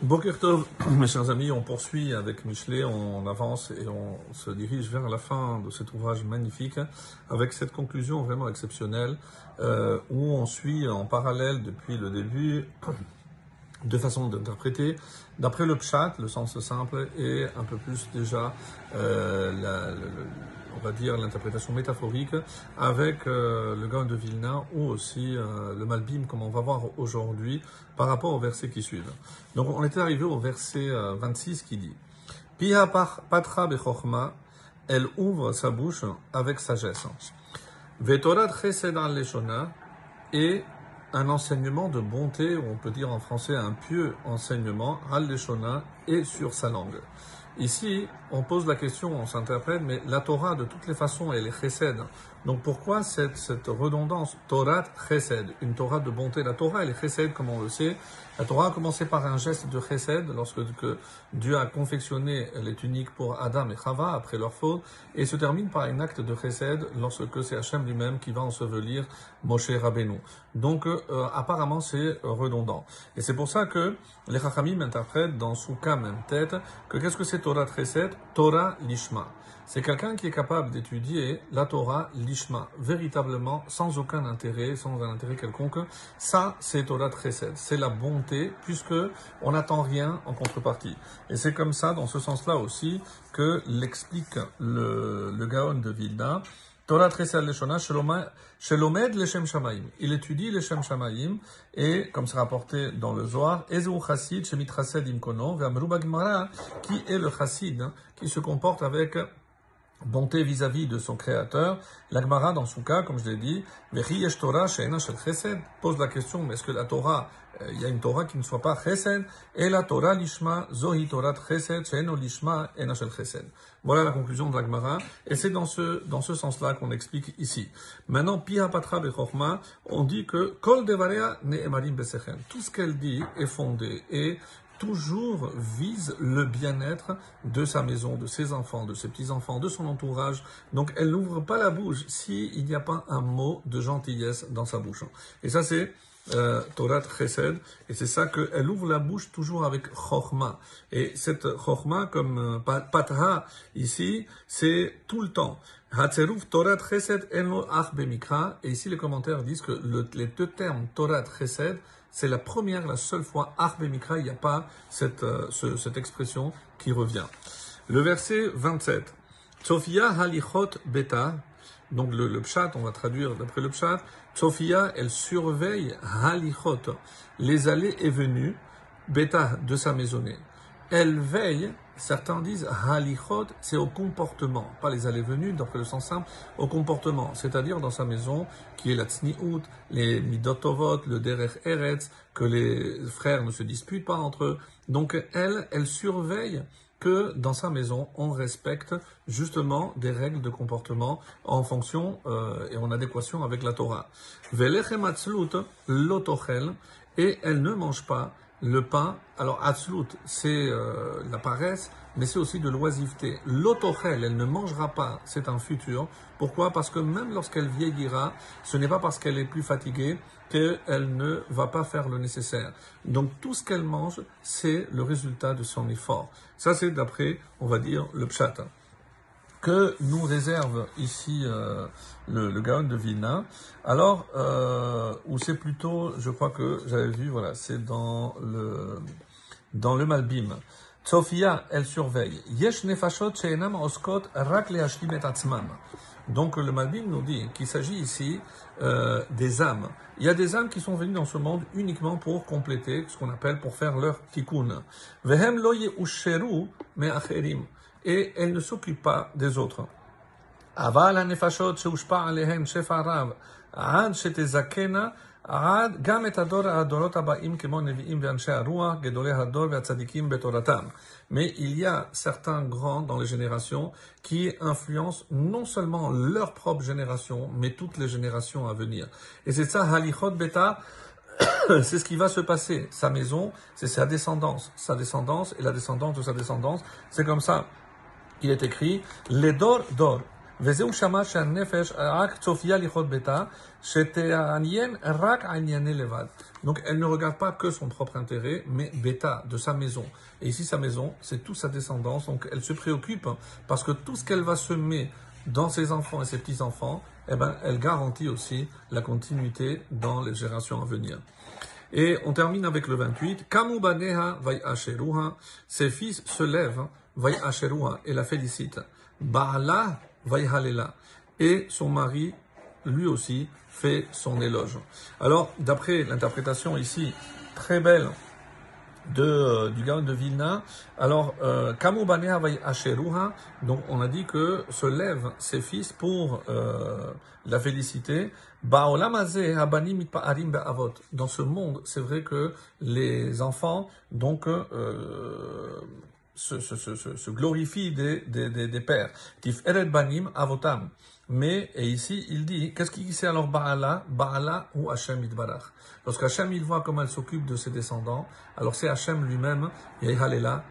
Bokertov, mes chers amis, on poursuit avec Michelet, on avance et on se dirige vers la fin de cet ouvrage magnifique avec cette conclusion vraiment exceptionnelle euh, où on suit en parallèle depuis le début deux façons d'interpréter. D'après le pshat, le sens simple, et un peu plus déjà euh, la, on va dire l'interprétation métaphorique avec euh, le Gaon de Vilna ou aussi euh, le Malbim, comme on va voir aujourd'hui par rapport au verset qui suivent. Donc on était arrivé au verset 26 qui dit Pia patra bechorma, elle ouvre sa bouche avec sagesse. Vetorat chesed al leshona, et un enseignement de bonté, ou on peut dire en français un pieux enseignement, al leshona, et sur sa langue. Ici, on pose la question, on s'interprète, mais la Torah, de toutes les façons, elle est chesed. Donc pourquoi cette, redondance Torah chesed, une Torah de bonté La Torah, elle est chesed, comme on le sait. La Torah a commencé par un geste de chesed, lorsque que Dieu a confectionné les tuniques pour Adam et Chava, après leur faute, et se termine par un acte de chesed, lorsque c'est Hachem lui-même qui va ensevelir Moshe Rabbeinu. Donc euh, apparemment, c'est redondant. Et c'est pour ça que les Chachamim interprètent dans Souka même tête, que qu'est-ce que c'est Torah chesed? Torah lishma. C'est quelqu'un qui est capable d'étudier la Torah lishma, véritablement, sans aucun intérêt, sans un intérêt quelconque. Ça, c'est Torah Chesed. C'est la bonté, puisque on n'attend rien en contrepartie. Et c'est comme ça, dans ce sens-là aussi, que l'explique le, Gaon de Vilna. Torah Chesed Leshona, Shelomed Leshem Shamaim. Il étudie Leshem Shamaim, et, comme c'est rapporté dans le Zohar, Ezeu Chassid Shemit Chased Imkono, Ve'amruba qui est le Chassid, hein, qui se comporte avec bonté vis-à-vis de son créateur. L'Agmara, dans son cas, comme je l'ai dit, Torah pose la question, mais est-ce que la Torah, euh, il y a une Torah qui ne soit pas chesed, et la Torah lishma, zohi Torah chesed, she'eno lishma, ena shel chesed. Voilà la conclusion de l'Agmara, et c'est dans ce, dans ce sens-là qu'on explique ici. Maintenant, Pia Patra Bechorma, on dit que Kol Devarea ne emarim besechen. Tout ce qu'elle dit est fondé, et toujours vise le bien-être de sa maison, de ses enfants, de ses petits-enfants, de son entourage. Donc elle n'ouvre pas la bouche s'il n'y a pas un mot de gentillesse dans sa bouche. Et ça c'est euh, Torah Chesed, et c'est ça qu'elle ouvre la bouche toujours avec Chochma. Et cette Chochma, comme euh, ici, c'est tout le temps. Hatzeruf Torah Chesed Eno Ach et ici les commentaires disent que les deux termes Torah Chesed, c'est la première, la seule fois, Arbe Mikra, il n'y a pas cette, euh, cette expression qui revient. Le verset 27. Sophia halichot beta, donc le, le pshat, on va traduire d'après le pshat, Sophia, elle surveille halichot, les allées et venues, beta de sa maisonnée. Elle veille Certains disent halichot, c'est au comportement, pas les allées-venues, d'après le sens simple, au comportement, c'est-à-dire dans sa maison, qui est la tzniut, les midotovot, le derech eretz, que les frères ne se disputent pas entre eux. Donc elle, elle surveille que dans sa maison, on respecte justement des règles de comportement en fonction euh, et en adéquation avec la Torah. lotochel, et elle ne mange pas le pain, alors Atzlut, c'est euh, la paresse, mais c'est aussi de l'oisiveté. L'autochel, elle ne mangera pas, c'est un futur. Pourquoi? Parce que même lorsqu'elle vieillira, ce n'est pas parce qu'elle est plus fatiguée qu'elle ne va pas faire le nécessaire. Donc tout ce qu'elle mange, c'est le résultat de son effort. Ça, c'est d'après, on va dire, le pshat que nous réserve ici euh, le, le Gaon de Vilna. Alors, euh, ou c'est plutôt, je crois que j'avais vu, voilà, c'est dans le dans le Malbim. Sophia, elle surveille. Yesh nefashot sheinam oskot rak Donc le Malbim nous dit qu'il s'agit ici euh, des âmes. Il y a des âmes qui sont venues dans ce monde uniquement pour compléter ce qu'on appelle pour faire leur tikkun. Vehem lo usheru me acherim et elle ne s'occupe pas des autres. אבל הנפשות שהושפע עליהן שפע רב, עד שתזכנה עד גם את הדור, הדורות הבאים כמו נביאים ואנשי הרוח, גדולי הדור והצדיקים בתורתם. Mais il y a certains grands dans les générations qui influencent non seulement leur propre génération, mais toutes les générations à venir. Et c'est ça, Halichot Beta, c'est ce qui va se passer. Sa maison, c'est sa descendance. Sa descendance et la descendance de sa descendance. C'est comme ça il est écrit les d'or d'or. וזהו שמע שהנפש רק צופיה לכרות ביתה, שתעניין רק ענייני לבד. Donc elle ne regarde pas que son propre intérêt, mais bêta, de sa maison. Et ici, sa maison, c'est toute sa descendance. Donc elle se préoccupe parce que tout ce qu'elle va semer dans ses enfants et ses petits-enfants, eh ben, elle garantit aussi la continuité dans les générations à venir. Et on termine avec le 28. Kamu baneha vai asheruha. Ses fils se lèvent, vai asheruha, et la félicite. Baala. Et son mari, lui aussi, fait son éloge. Alors, d'après l'interprétation ici, très belle de, euh, du gars de Vilna. Alors, euh, Kamu baneha vai asheruha. Donc, on a dit que se lèvent ses fils pour euh, la be'avot. Dans ce monde, c'est vrai que les enfants, donc, euh, se, se, se, se, glorifient des, des, des, des pères. Avotam. Mais, et ici, il dit, qu'est-ce qui c'est alors Baala? Baala ou Hachem Idbarach Lorsque Hachem, il voit comment elle s'occupe de ses descendants, alors c'est Hachem lui-même, Yehalela,